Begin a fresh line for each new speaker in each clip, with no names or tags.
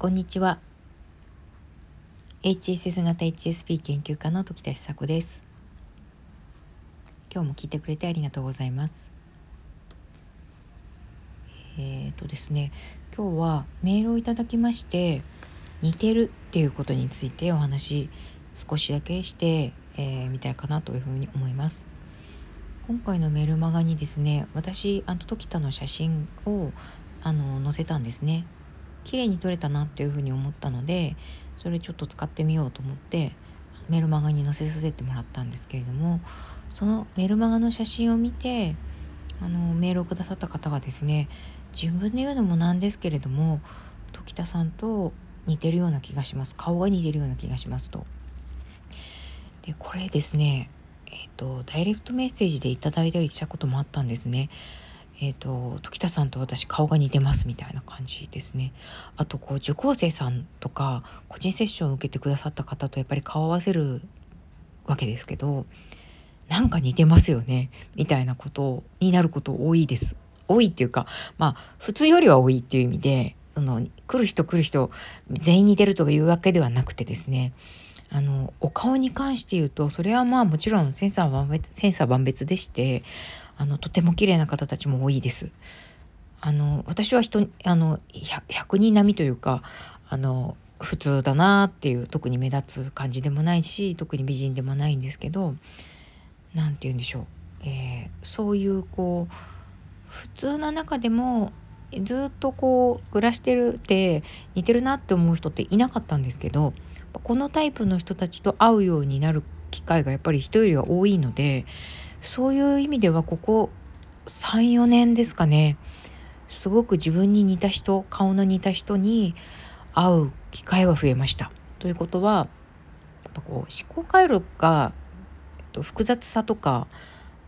こんにちは。HSS 型 HSP 研究家の時田久子です。今日も聞いてくれてありがとうございます。えっ、ー、とですね今日はメールをいただきまして似てるっていうことについてお話少しだけして、えー、みたいかなというふうに思います。今回のメルマガにですね私あの時田の写真をあの載せたんですね。綺麗に撮れたなっていうふうに思ったのでそれちょっと使ってみようと思ってメルマガに載せさせてもらったんですけれどもそのメルマガの写真を見てあのメールをくださった方がですね自分で言うのもなんですけれども時田さんと似てるような気がします顔が似てるような気がしますと。でこれですねえっ、ー、とダイレクトメッセージでいただいたりしたこともあったんですね。えーと、時田さんと私顔が似てますみたいな感じですね。あとこう受講生さんとか個人セッションを受けてくださった方とやっぱり顔を合わせるわけですけどなんか似てますよねみたいなことになること多いです。多いっていうかまあ普通よりは多いっていう意味でその来る人来る人全員似てるとかいうわけではなくてですねあのお顔に関して言うとそれはまあもちろんセンサー万別センサー万別でしてあのとても綺麗な方たちも多いです。あの私は人あの100人並みというかあの普通だなっていう特に目立つ感じでもないし特に美人でもないんですけど何て言うんでしょう、えー、そういうこう普通な中でもずっとこう暮らしてるって似てるなって思う人っていなかったんですけどこのタイプの人たちと会うようになる機会がやっぱり人よりは多いのでそういう意味ではここ34年ですかねすごく自分に似た人顔の似た人に会う機会は増えました。ということはやっぱこう思考回路が、えっと、複雑さとか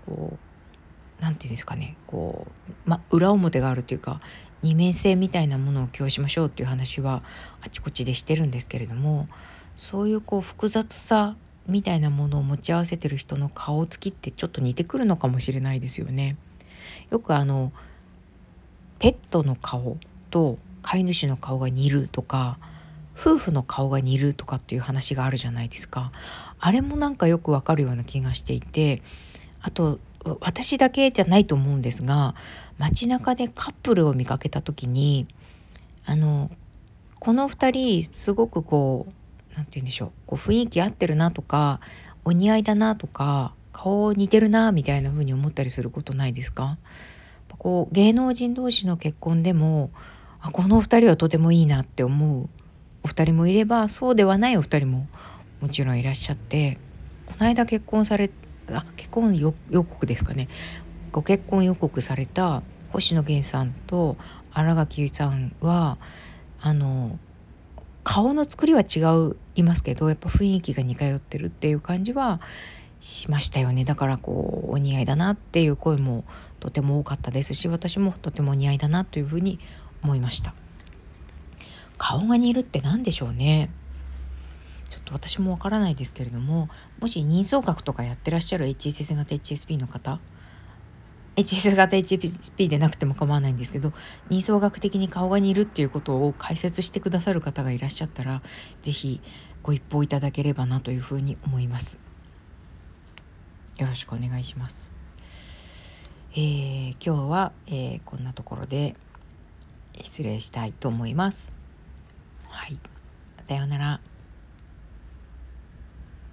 こう何て言うんですかねこう、ま、裏表があるというか二面性みたいなものを供しましょうっていう話はあちこちでしてるんですけれどもそういうこう複雑さみたいなものを持ち合わせてる人の顔つきってちょっと似てくるのかもしれないですよね。よくあのペットの顔と飼い主の顔が似るとか夫婦の顔が似るとかっていう話があるじゃないですか。あれもなんかよくわかるような気がしていてあと私だけじゃないと思うんですが街中でカップルを見かけた時にあのこの2人すごくこう何て言うんでしょう。こう雰囲気合ってるなとかお似合いだなとか顔似てるなみたいな風に思ったりすることないですか？こう芸能人同士の結婚でもあこのお二人はとてもいいなって思うお二人もいればそうではないお二人ももちろんいらっしゃってこの間結婚されあ結婚予告ですかね。ご結婚予告された星野源さんと新垣結衣さんはあの顔の作りは違ういますけどやっぱ雰囲気が似通ってるっていう感じはしましたよね。だからこうお似合いだなっていう声もとても多かったですし私もとてもお似合いだなというふうに思いました。顔が似るって何でしょうね。ちょっと私もわからないですけれどももし人相学とかやってらっしゃる HSS 型 HSP の方 HS 型 HSP でなくても構わないんですけど人相学的に顔が似るっていうことを解説してくださる方がいらっしゃったら是非ご一報いただければなというふうに思います。よろしくお願いします。えー、今日は、えー、こんなところで失礼したいと思います。はい。さようなら。